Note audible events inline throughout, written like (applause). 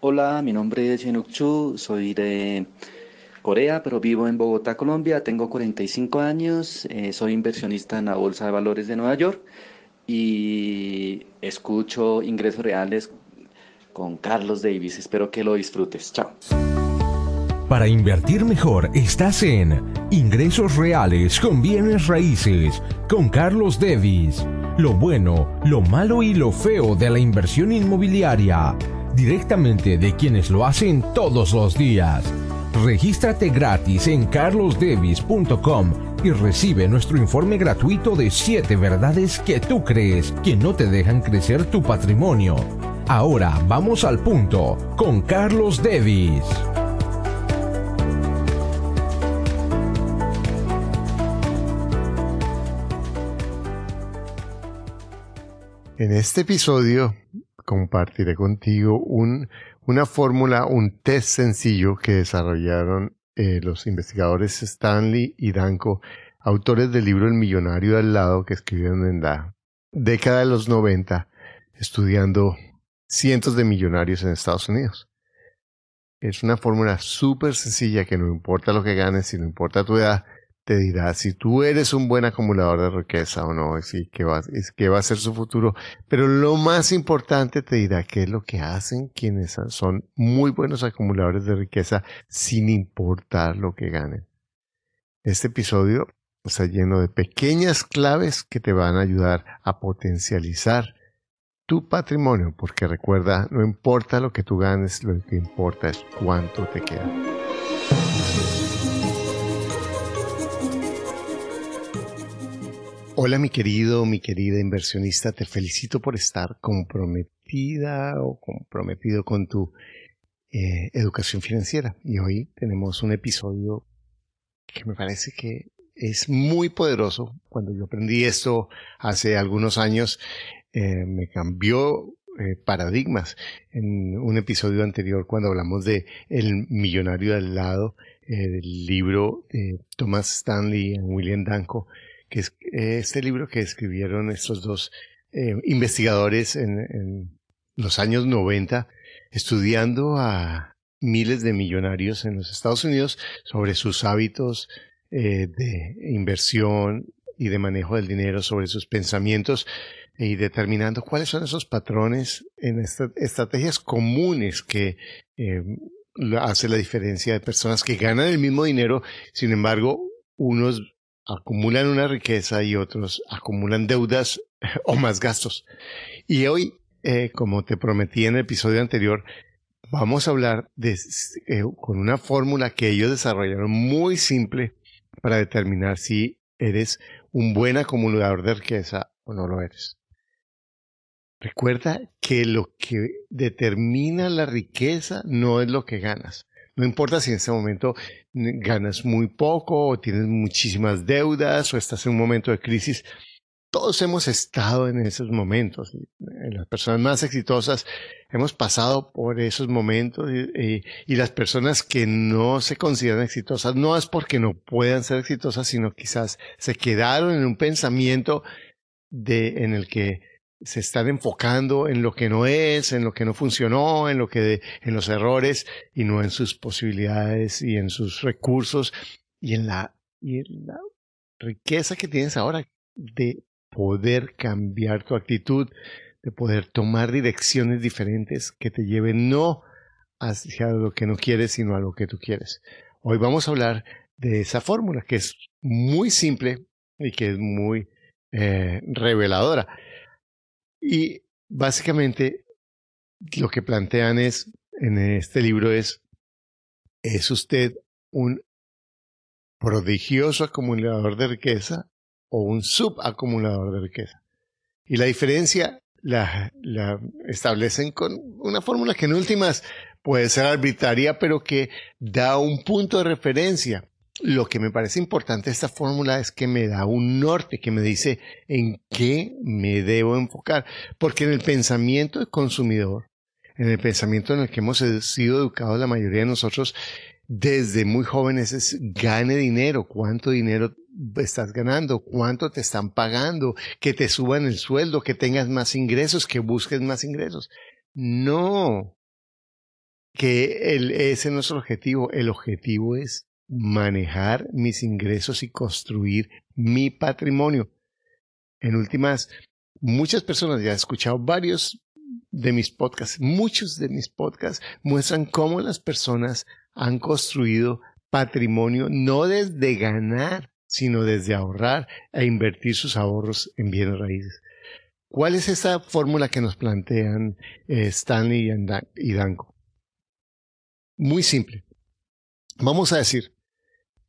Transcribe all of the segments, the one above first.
Hola, mi nombre es Yenuk Chu, soy de Corea, pero vivo en Bogotá, Colombia. Tengo 45 años, eh, soy inversionista en la Bolsa de Valores de Nueva York y escucho ingresos reales con Carlos Davis. Espero que lo disfrutes. Chao. Para invertir mejor estás en Ingresos Reales con Bienes Raíces con Carlos Davis. Lo bueno, lo malo y lo feo de la inversión inmobiliaria directamente de quienes lo hacen todos los días. Regístrate gratis en carlosdevis.com y recibe nuestro informe gratuito de 7 verdades que tú crees que no te dejan crecer tu patrimonio. Ahora vamos al punto con Carlos Devis. En este episodio compartiré contigo un, una fórmula, un test sencillo que desarrollaron eh, los investigadores Stanley y Danko, autores del libro El millonario al lado, que escribieron en la década de los 90, estudiando cientos de millonarios en Estados Unidos. Es una fórmula súper sencilla que no importa lo que ganes, si no importa tu edad, te dirá si tú eres un buen acumulador de riqueza o no, y qué va, qué va a ser su futuro. Pero lo más importante te dirá qué es lo que hacen quienes son muy buenos acumuladores de riqueza sin importar lo que ganen. Este episodio está lleno de pequeñas claves que te van a ayudar a potencializar tu patrimonio, porque recuerda, no importa lo que tú ganes, lo que importa es cuánto te queda. Hola mi querido, mi querida inversionista, te felicito por estar comprometida o comprometido con tu eh, educación financiera. Y hoy tenemos un episodio que me parece que es muy poderoso. Cuando yo aprendí esto hace algunos años, eh, me cambió eh, paradigmas. En un episodio anterior, cuando hablamos de El millonario al lado, el libro de Thomas Stanley y William Danko, que es este libro que escribieron estos dos eh, investigadores en, los años 90, estudiando a miles de millonarios en los Estados Unidos sobre sus hábitos eh, de inversión y de manejo del dinero, sobre sus pensamientos y determinando cuáles son esos patrones en estas estrategias comunes que eh, hace la diferencia de personas que ganan el mismo dinero, sin embargo, unos acumulan una riqueza y otros acumulan deudas (laughs) o más gastos. Y hoy, eh, como te prometí en el episodio anterior, vamos a hablar eh, con una fórmula que ellos desarrollaron muy simple para determinar si eres un buen acumulador de riqueza o no lo eres. Recuerda que lo que determina la riqueza no es lo que ganas, no importa si en ese momento ganas muy poco o tienes muchísimas deudas o estás en un momento de crisis. Todos hemos estado en esos momentos. Las personas más exitosas hemos pasado por esos momentos y, las personas que no se consideran exitosas no es porque no puedan ser exitosas, sino quizás se quedaron en un pensamiento de, en el que se están enfocando en lo que no es, en lo que no funcionó, en lo que en los errores y no en sus posibilidades y en sus recursos y en la, y en la riqueza que tienes ahora de poder cambiar tu actitud, de poder tomar direcciones diferentes que te lleven no hacia lo que no quieres, sino a lo que tú quieres. Hoy vamos a hablar de esa fórmula que es muy simple y que es muy eh, reveladora. Y básicamente lo que plantean es, en este libro es, ¿es usted un prodigioso acumulador de riqueza o un subacumulador de riqueza? Y la diferencia la, la establecen con una fórmula que en últimas puede ser arbitraria, pero que da un punto de referencia lo que me parece importante esta fórmula es que me da un norte, que me dice en qué me debo enfocar. Porque en el pensamiento del consumidor, en el pensamiento en el que hemos sido educados la mayoría de nosotros, desde muy jóvenes es gane dinero, cuánto dinero estás ganando, cuánto te están pagando, que te suban el sueldo, que tengas más ingresos, que busques más ingresos. No, que ese no es el objetivo. El objetivo es manejar mis ingresos y construir mi patrimonio. En últimas, muchas personas, ya he escuchado varios de mis podcasts, muchos de mis podcasts muestran cómo las personas han construido patrimonio no desde ganar, sino desde ahorrar e invertir sus ahorros en bienes raíces. ¿Cuál es esa fórmula que nos plantean eh, Stanley y Danko? Muy simple. Vamos a decir,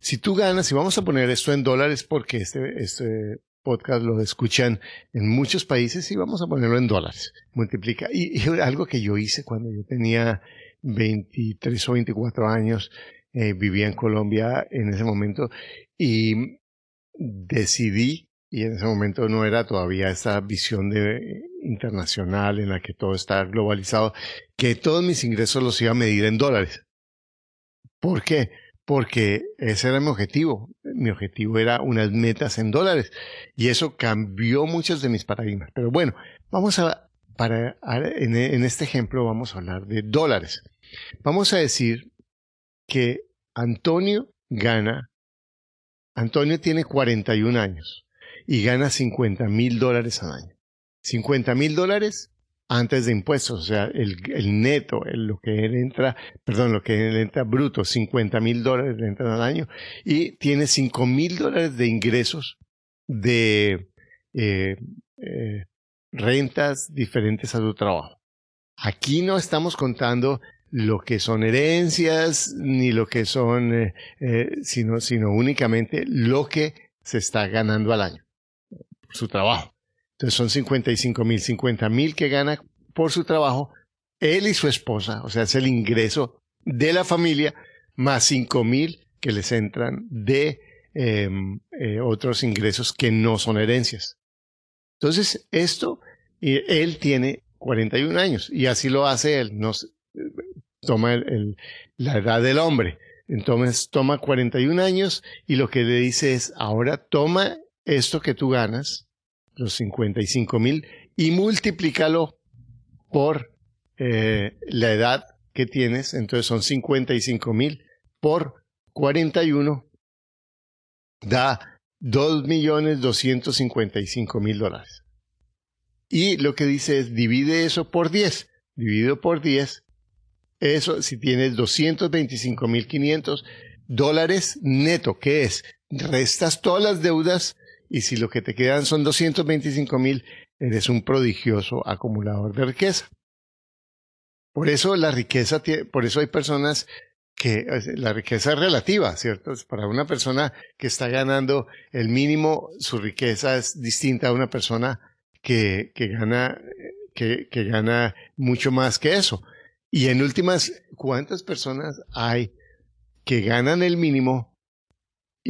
si tú ganas, y vamos a poner esto en dólares porque este, este podcast lo escuchan en muchos países y vamos a ponerlo en dólares. Multiplica. Y, algo que yo hice cuando yo tenía 23 o 24 años, eh, vivía en Colombia en ese momento y decidí y en ese momento no era todavía esa visión de, internacional en la que todo está globalizado, que todos mis ingresos los iba a medir en dólares. ¿Por qué? Porque ese era mi objetivo. Mi objetivo era unas metas en dólares. Y eso cambió muchos de mis paradigmas. Pero bueno, vamos a, para, en, en este ejemplo vamos a hablar de dólares. Vamos a decir que Antonio gana, Antonio tiene 41 años y gana 50 mil dólares al año. 50 mil dólares antes de impuestos, o sea, el, neto, lo que él entra, perdón, lo que él entra bruto, 50 mil dólares le entran al año y tiene 5 mil dólares de ingresos de eh, eh, rentas diferentes a su trabajo. Aquí no estamos contando lo que son herencias ni lo que son, eh, sino, sino únicamente lo que se está ganando al año su trabajo. Entonces son 55 mil, 50 mil que gana por su trabajo él y su esposa, o sea, es el ingreso de la familia, más 5 mil que les entran de em, eh, otros ingresos que no son herencias. Entonces, esto, él tiene 41 años y así lo hace él, nos, toma la edad del hombre. Entonces toma 41 años y lo que le dice es, ahora toma esto que tú ganas, los 55 mil, y multiplícalo por eh, la edad que tienes, entonces son 55 mil por 41, da 2.255.000 dólares. Y lo que dice es divide eso por 10. Dividido por 10, eso si tienes 225.500 dólares neto, ¿qué es? Restas todas las deudas y si lo que te quedan son 225 mil, eres un prodigioso acumulador de riqueza. Por eso la riqueza, por eso hay personas que la riqueza es relativa, ¿cierto? Para una persona que está ganando el mínimo, su riqueza es distinta a una persona que, que gana, que, que gana mucho más que eso. Y en últimas, ¿cuántas personas hay que ganan el mínimo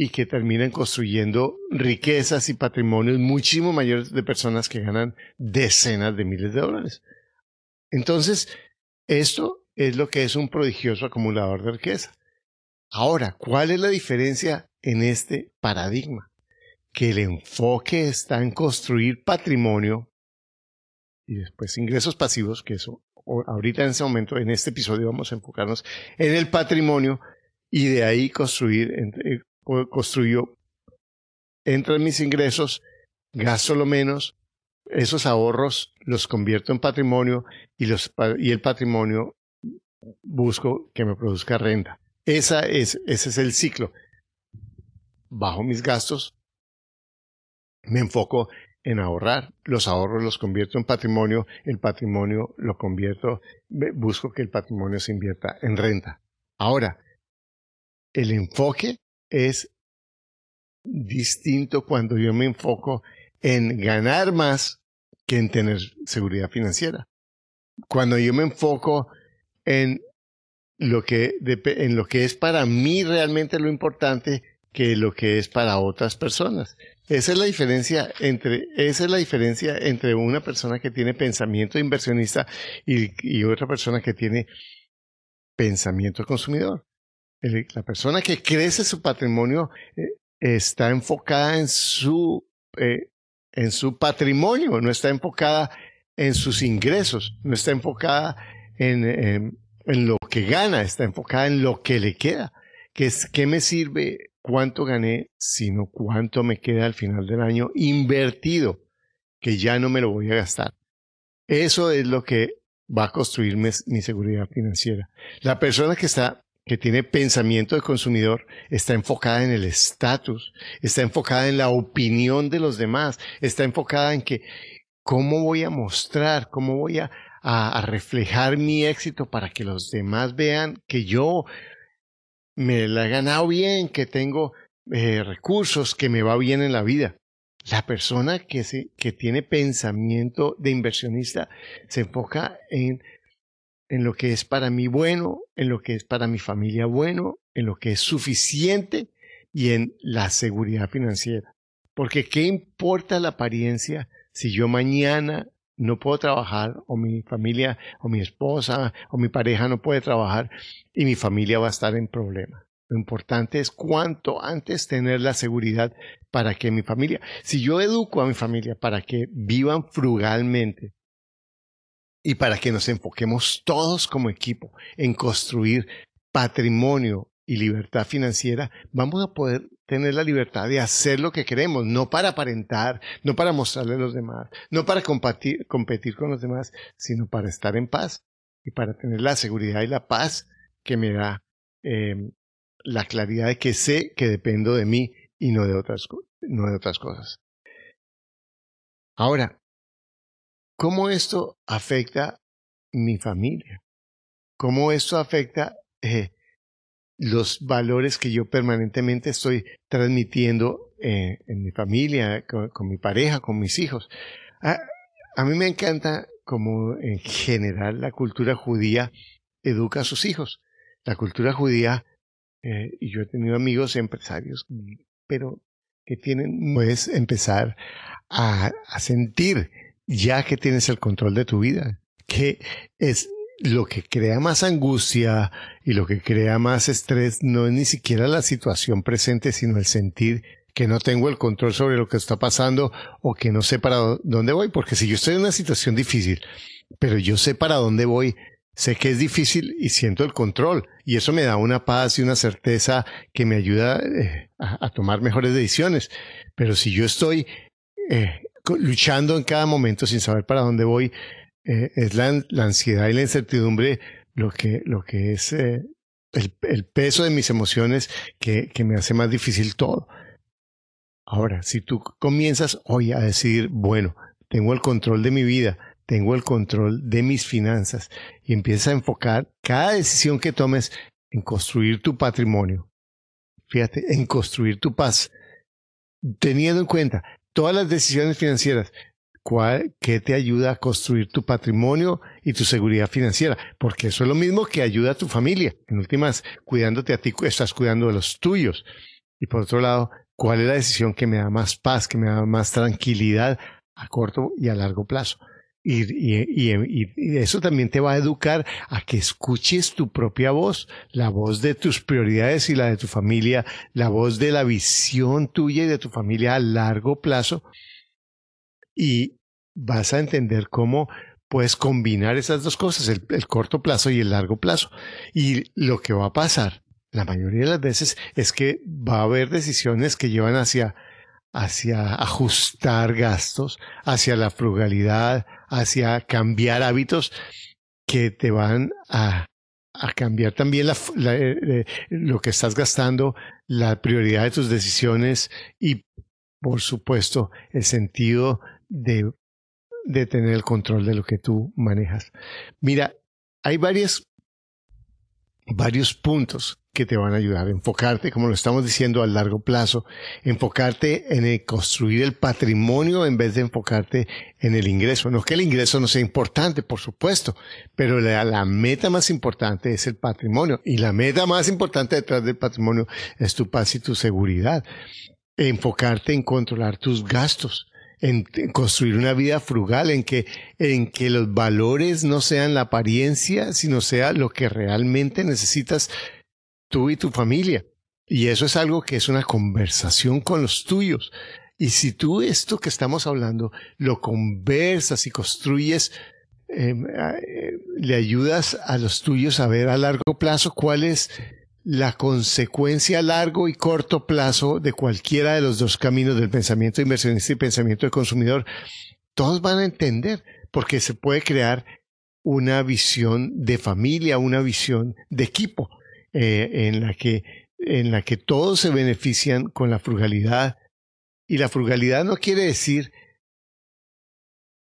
y que terminan construyendo riquezas y patrimonios muchísimo mayores de personas que ganan decenas de miles de dólares. Entonces, esto es lo que es un prodigioso acumulador de riqueza. Ahora, ¿cuál es la diferencia en este paradigma? Que el enfoque está en construir patrimonio y después ingresos pasivos, que eso ahorita en ese momento, en este episodio vamos a enfocarnos en el patrimonio y de ahí construir, construyo, entran mis ingresos, gasto lo menos, esos ahorros los convierto en patrimonio y, los, y el patrimonio busco que me produzca renta. Esa es, ese es el ciclo. Bajo mis gastos, me enfoco en ahorrar. Los ahorros los convierto en patrimonio, el patrimonio lo convierto, busco que el patrimonio se invierta en renta. Ahora, el enfoque es distinto cuando yo me enfoco en ganar más que en tener seguridad financiera. Cuando yo me enfoco en lo que, en lo que es para mí realmente lo importante que lo que es para otras personas. Esa es la diferencia entre, esa es la diferencia entre una persona que tiene pensamiento inversionista y, y otra persona que tiene pensamiento consumidor la persona que crece su patrimonio eh, está enfocada en su, eh, en su patrimonio, no está enfocada en sus ingresos, no está enfocada en, en, lo que gana, está enfocada en lo que le queda, que es qué me sirve cuánto gané, sino cuánto me queda al final del año invertido, que ya no me lo voy a gastar. Eso es lo que va a construir mi, seguridad financiera. La persona que está que tiene pensamiento de consumidor está enfocada en el estatus, está enfocada en la opinión de los demás, está enfocada en que cómo voy a mostrar, cómo voy a, a, reflejar mi éxito para que los demás vean que yo me la he ganado bien, que tengo eh, recursos, que me va bien en la vida. La persona que, se, que tiene pensamiento de inversionista se enfoca en, en lo que es para mí bueno, en lo que es para mi familia bueno, en lo que es suficiente y en la seguridad financiera. Porque ¿qué importa la apariencia si yo mañana no puedo trabajar o mi familia o mi esposa o mi pareja no puede trabajar y mi familia va a estar en problema. Lo importante es cuanto antes tener la seguridad para que mi familia, si yo educo a mi familia para que vivan frugalmente y para que nos enfoquemos todos como equipo en construir patrimonio y libertad financiera, vamos a poder tener la libertad de hacer lo que queremos, no para aparentar, no para mostrarle a los demás, no para competir, competir con los demás, sino para estar en paz y para tener la seguridad y la paz que me da em, la claridad de que sé que dependo de mí y no de otras, no de otras cosas. Ahora, ¿cómo esto afecta mi familia? ¿Cómo esto afecta eh, los valores que yo permanentemente estoy transmitiendo eh, en mi familia, con, mi pareja, con mis hijos. Ah, a, mí me encanta como en general la cultura judía educa a sus hijos. La cultura judía, eh, y yo he tenido amigos empresarios, pero que tienen, puedes empezar a, a sentir ya que tienes el control de tu vida, que es lo que crea más angustia y lo que crea más estrés no es ni siquiera la situación presente, sino el sentir que no tengo el control sobre lo que está pasando o que no sé para dónde voy, porque si yo estoy en una situación difícil, pero yo sé para dónde voy, sé que es difícil y siento el control y eso me da una paz y una certeza que me ayuda eh, a, tomar mejores decisiones. Pero si yo estoy eh, luchando en cada momento sin saber para dónde voy, eh, es la, ansiedad y la incertidumbre lo que, lo que es eh, el, peso de mis emociones que, que me hace más difícil todo. Ahora, si tú comienzas hoy a decir, bueno, tengo el control de mi vida, tengo el control de mis finanzas y empiezas a enfocar cada decisión que tomes en construir tu patrimonio. Fíjate, en construir tu paz, teniendo en cuenta todas las decisiones financieras cuál, qué te ayuda a construir tu patrimonio y tu seguridad financiera, porque eso es lo mismo que ayuda a tu familia. En últimas, cuidándote a ti, estás cuidando de los tuyos. Y por otro lado, cuál es la decisión que me da más paz, que me da más tranquilidad a corto y a largo plazo. Y, eso también te va a educar a que escuches tu propia voz, la voz de tus prioridades y la de tu familia, la voz de la visión tuya y de tu familia a largo plazo. Y, vas a entender cómo puedes combinar esas dos cosas, el, corto plazo y el largo plazo. Y lo que va a pasar la mayoría de las veces es que va a haber decisiones que llevan hacia, hacia ajustar gastos, hacia la frugalidad, hacia cambiar hábitos que te van a, a cambiar también la, eh, eh, lo que estás gastando, la prioridad de tus decisiones y, por supuesto, el sentido de de tener el control de lo que tú manejas. Mira, hay varios puntos que te van a ayudar enfocarte, como lo estamos diciendo, a largo plazo, enfocarte en construir el patrimonio en vez de enfocarte en el ingreso. No que el ingreso no sea importante, por supuesto, pero la meta más importante es el patrimonio y la meta más importante detrás del patrimonio es tu paz y tu seguridad. Enfocarte en controlar tus gastos en, construir una vida frugal, en que, en que los valores no sean la apariencia, sino sea lo que realmente necesitas tú y tu familia. Y eso es algo que es una conversación con los tuyos. Y si tú esto que estamos hablando lo conversas y construyes em, eh, le ayudas a los tuyos a ver a largo plazo cuál es la consecuencia a largo y corto plazo de cualquiera de los dos caminos del pensamiento inversionista y pensamiento de consumidor, todos van a entender, porque se puede crear una visión de familia, una visión de equipo, eh, en, la que, en la que todos se benefician con la frugalidad. Y la frugalidad no quiere decir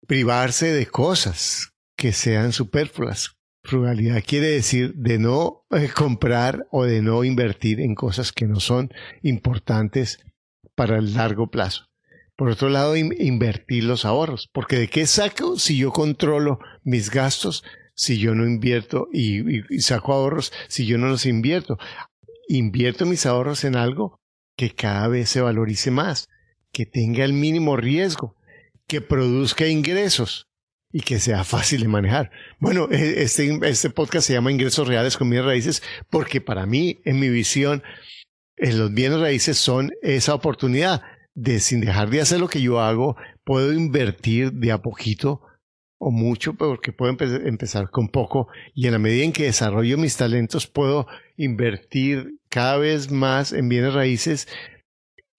privarse de cosas que sean superfluas. Frugalidad quiere decir de no eh, comprar o de no invertir en cosas que no son importantes para el largo plazo. Por otro lado, invertir los ahorros, porque ¿de qué saco si yo controlo mis gastos, si yo no invierto y, y saco ahorros, si yo no los invierto? Invierto mis ahorros en algo que cada vez se valorice más, que tenga el mínimo riesgo, que produzca ingresos y que sea fácil de manejar. Bueno, e, este, este podcast se llama Ingresos Reales con Bienes Raíces porque para mí, en mi visión, en los bienes raíces son esa oportunidad de sin dejar de hacer lo que yo hago, puedo invertir de a poquito o mucho, porque puedo empezar con poco y en la medida en que desarrollo mis talentos puedo invertir cada vez más en bienes raíces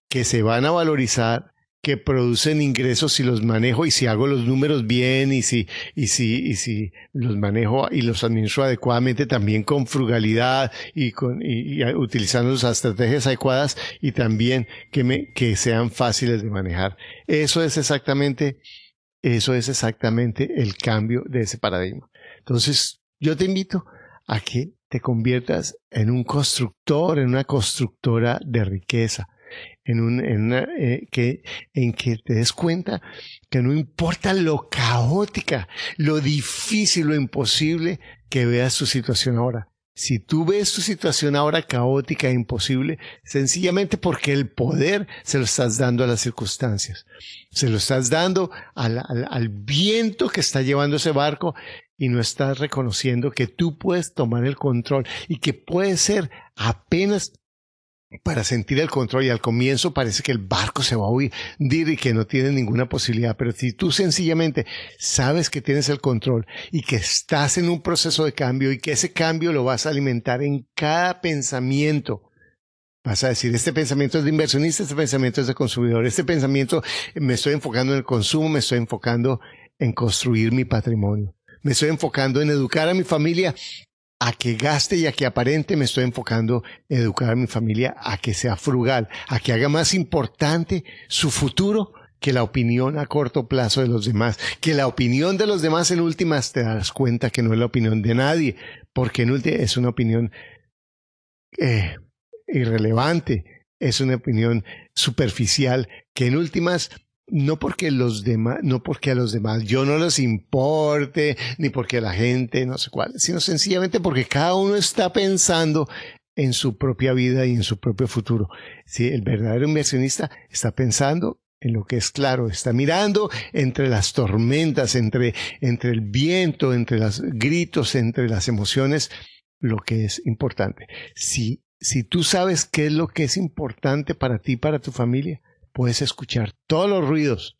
que se van a valorizar que producen ingresos si los manejo y si hago los números bien y si, y si, y si los manejo y los administro adecuadamente también con frugalidad y con, y, utilizando las estrategias adecuadas y también que me, que sean fáciles de manejar. Eso es exactamente, eso es exactamente el cambio de ese paradigma. Entonces, yo te invito a que te conviertas en un constructor, en una constructora de riqueza en, un, en, eh, que, en que te des cuenta que no importa lo caótica, lo difícil, lo imposible que veas tu situación ahora. Si tú ves tu situación ahora caótica e imposible, sencillamente porque el poder se lo estás dando a las circunstancias, se lo estás dando al, al, al viento que está llevando ese barco y no estás reconociendo que tú puedes tomar el control y que puede ser apenas para sentir el control y al comienzo parece que el barco se va a hundir y que no tiene ninguna posibilidad, pero si tú sencillamente sabes que tienes el control y que estás en un proceso de cambio y que ese cambio lo vas a alimentar en cada pensamiento, Vas a decir, este pensamiento es de inversionista, este pensamiento es de consumidor, este pensamiento me estoy enfocando en el consumo, me estoy enfocando en construir mi patrimonio, me estoy enfocando en educar a mi familia a que gaste y a que aparente me estoy enfocando en educar a mi familia a que sea frugal, a que haga más importante su futuro que la opinión a corto plazo de los demás, que la opinión de los demás en últimas te das cuenta que no es la opinión de nadie, porque en últimas es una opinión eh, irrelevante, es una opinión superficial, que en últimas no porque los demás, no porque a los demás yo no les importe, ni porque a la gente no sé cuál, sino sencillamente porque cada uno está pensando en su propia vida y en su propio futuro. Si el verdadero inversionista está pensando en lo que es claro, está mirando entre las tormentas, entre, entre el viento, entre los gritos, entre las emociones, lo que es importante. Si, si tú sabes qué es lo que es importante para ti, para tu familia, puedes escuchar todos los ruidos.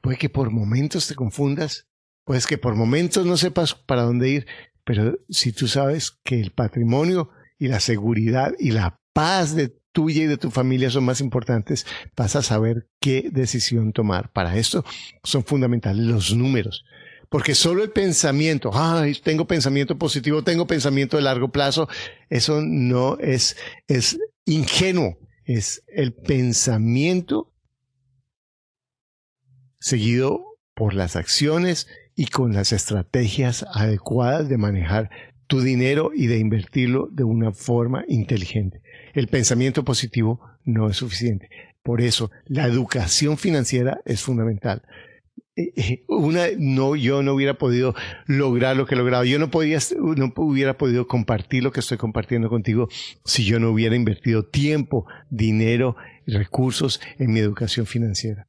Puede que por momentos te confundas, puede que por momentos no sepas para dónde ir, pero si tú sabes que el patrimonio y la seguridad y la paz de tuya y de tu familia son más importantes, vas a saber qué decisión tomar. Para esto son fundamentales los números. Porque solo el pensamiento, ay, tengo pensamiento positivo, tengo pensamiento de largo plazo, eso no es, es ingenuo es el pensamiento seguido por las acciones y con las estrategias adecuadas de manejar tu dinero y de invertirlo de una forma inteligente. El pensamiento positivo no es suficiente. Por eso, la educación financiera es fundamental. (laughs) Una, no, yo no hubiera podido lograr lo que he logrado. Yo no podía, no hubiera podido compartir lo que estoy compartiendo contigo si yo no hubiera invertido tiempo, dinero, recursos en mi educación financiera.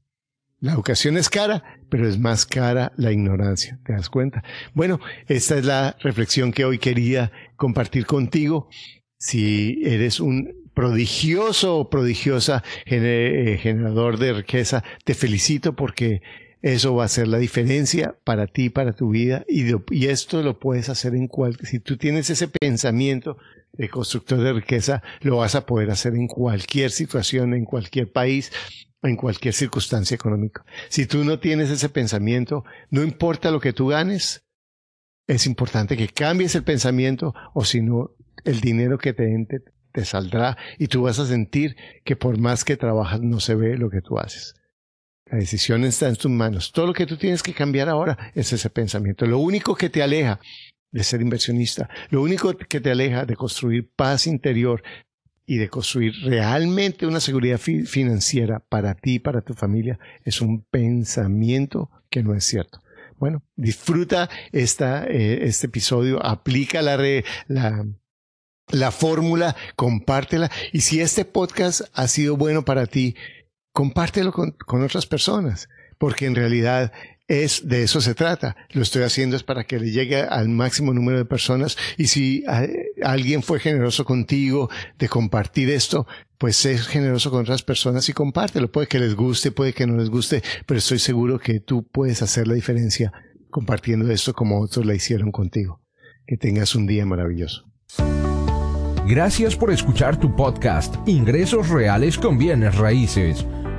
La educación es cara, pero es más cara la ignorancia. ¿Te das cuenta? Bueno, esta es la reflexión que hoy quería compartir contigo. Si eres un prodigioso o prodigiosa eh, generador de riqueza, te felicito porque Eso va a ser la diferencia para ti, para tu vida. Y, esto lo puedes hacer en cualquier... Si tú tienes ese pensamiento de constructor de riqueza, lo vas a poder hacer en cualquier situación, en cualquier país, en cualquier circunstancia económica. Si tú no tienes ese pensamiento, no importa lo que tú ganes, es importante que cambies el pensamiento o si no, el dinero que te entre te saldrá y tú vas a sentir que por más que trabajas no se ve lo que tú haces. La decisión está en tus manos. Todo lo que tú tienes que cambiar ahora es ese pensamiento. Lo único que te aleja de ser inversionista, lo único que te aleja de construir paz interior y de construir realmente una seguridad financiera para ti y para tu familia es un pensamiento que no es cierto. Bueno, disfruta esta, eh, este episodio, aplica la, la, la fórmula, compártela y si este podcast ha sido bueno para ti, compártelo con, otras personas, porque en realidad es de eso se trata. Lo estoy haciendo es para que le llegue al máximo número de personas y si alguien fue generoso contigo de compartir esto, pues sé generoso con otras personas y compártelo. Puede que les guste, puede que no les guste, pero estoy seguro que tú puedes hacer la diferencia compartiendo esto como otros la hicieron contigo. Que tengas un día maravilloso. Gracias por escuchar tu podcast Ingresos Reales con Bienes Raíces